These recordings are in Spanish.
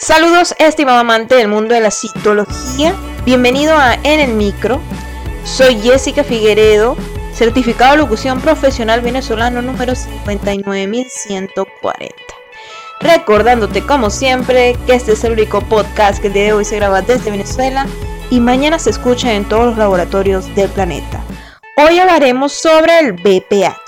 Saludos, estimado amante del mundo de la citología. Bienvenido a En el Micro. Soy Jessica Figueredo, certificado de locución profesional venezolano número 59140. Recordándote, como siempre, que este es el único podcast que el día de hoy se graba desde Venezuela y mañana se escucha en todos los laboratorios del planeta. Hoy hablaremos sobre el BPH.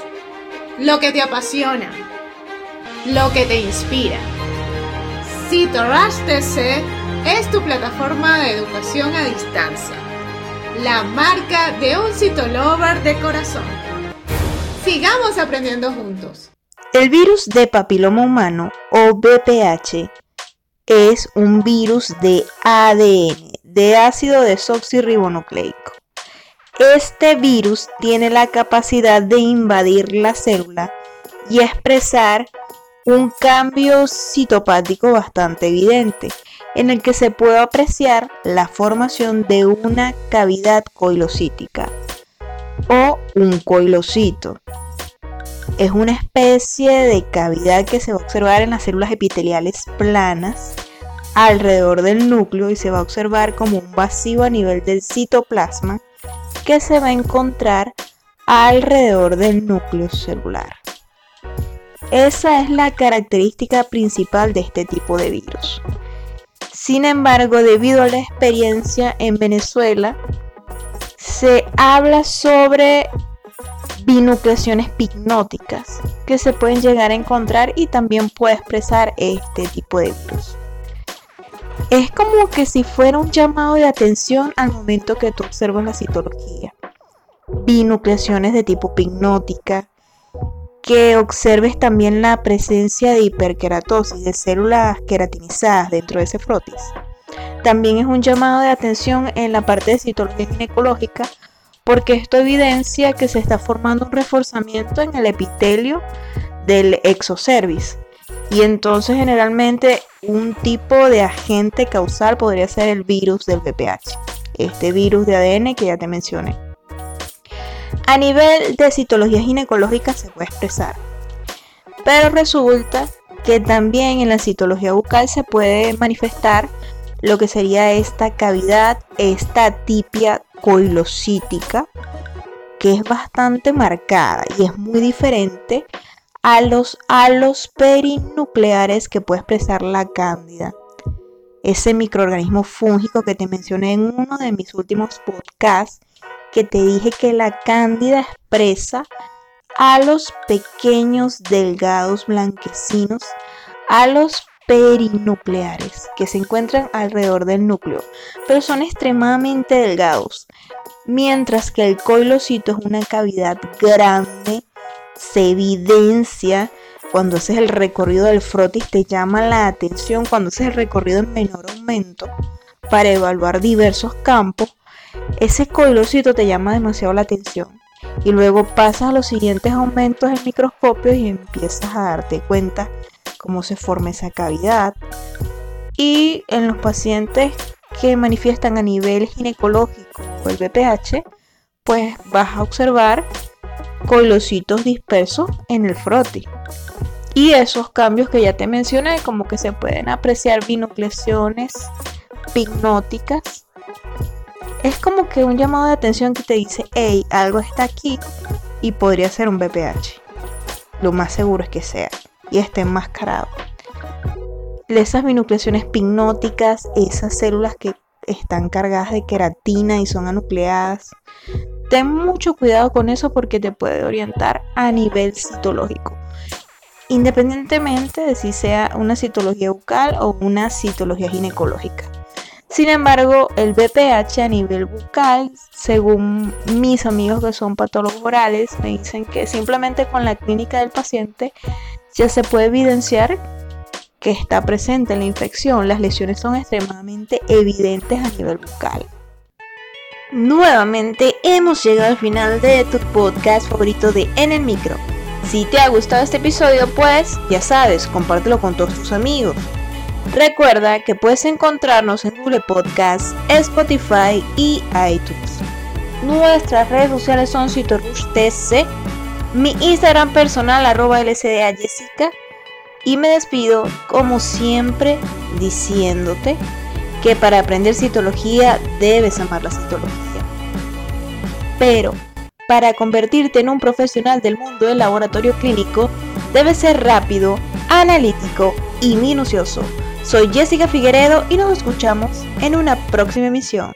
lo que te apasiona, lo que te inspira. CitoRush TC es tu plataforma de educación a distancia, la marca de un citolover de corazón. Sigamos aprendiendo juntos. El virus de papiloma humano o BPH es un virus de ADN, de ácido desoxirribonucleico. Este virus tiene la capacidad de invadir la célula y expresar un cambio citopático bastante evidente, en el que se puede apreciar la formación de una cavidad coilocítica o un coilocito. Es una especie de cavidad que se va a observar en las células epiteliales planas alrededor del núcleo y se va a observar como un vacío a nivel del citoplasma que se va a encontrar alrededor del núcleo celular. Esa es la característica principal de este tipo de virus. Sin embargo, debido a la experiencia en Venezuela, se habla sobre binucleaciones pignóticas que se pueden llegar a encontrar y también puede expresar este tipo de virus es como que si fuera un llamado de atención al momento que tú observas la citología. Binucleaciones de tipo pignótica, que observes también la presencia de hiperkeratosis, de células queratinizadas dentro de ese frotis. También es un llamado de atención en la parte de citología ginecológica, porque esto evidencia que se está formando un reforzamiento en el epitelio del exocervis. Y entonces generalmente un tipo de agente causal podría ser el virus del VPH, este virus de ADN que ya te mencioné. A nivel de citología ginecológica se puede expresar, pero resulta que también en la citología bucal se puede manifestar lo que sería esta cavidad, esta tipia coilocítica, que es bastante marcada y es muy diferente a los halos perinucleares que puede expresar la cándida. Ese microorganismo fúngico que te mencioné en uno de mis últimos podcasts, que te dije que la cándida expresa halos pequeños, delgados, blanquecinos, halos perinucleares que se encuentran alrededor del núcleo, pero son extremadamente delgados, mientras que el coilocito es una cavidad grande se evidencia cuando haces el recorrido del frotis, te llama la atención cuando haces el recorrido en menor aumento para evaluar diversos campos, ese coilocito te llama demasiado la atención. Y luego pasas a los siguientes aumentos del microscopio y empiezas a darte cuenta cómo se forma esa cavidad. Y en los pacientes que manifiestan a nivel ginecológico o el BPH, pues vas a observar coilocitos dispersos en el frotis. Y esos cambios que ya te mencioné, como que se pueden apreciar binucleaciones pignóticas. Es como que un llamado de atención que te dice, hey, algo está aquí y podría ser un BPH. Lo más seguro es que sea y esté enmascarado. Esas binucleaciones pignóticas, esas células que están cargadas de queratina y son anucleadas, ten mucho cuidado con eso porque te puede orientar a nivel citológico. Independientemente de si sea una citología bucal o una citología ginecológica. Sin embargo, el BPH a nivel bucal, según mis amigos que son patólogos orales, me dicen que simplemente con la clínica del paciente ya se puede evidenciar que está presente en la infección, las lesiones son extremadamente evidentes a nivel bucal. Nuevamente hemos llegado al final de tu podcast favorito de En el Micro. Si te ha gustado este episodio, pues ya sabes, compártelo con todos tus amigos. Recuerda que puedes encontrarnos en Google Podcast, Spotify y iTunes. Nuestras redes sociales son CitoRushTC, mi Instagram personal arroba LCDA Jessica y me despido como siempre diciéndote que para aprender citología debes amar la citología. Pero para convertirte en un profesional del mundo del laboratorio clínico, debes ser rápido, analítico y minucioso. Soy Jessica Figueredo y nos escuchamos en una próxima emisión.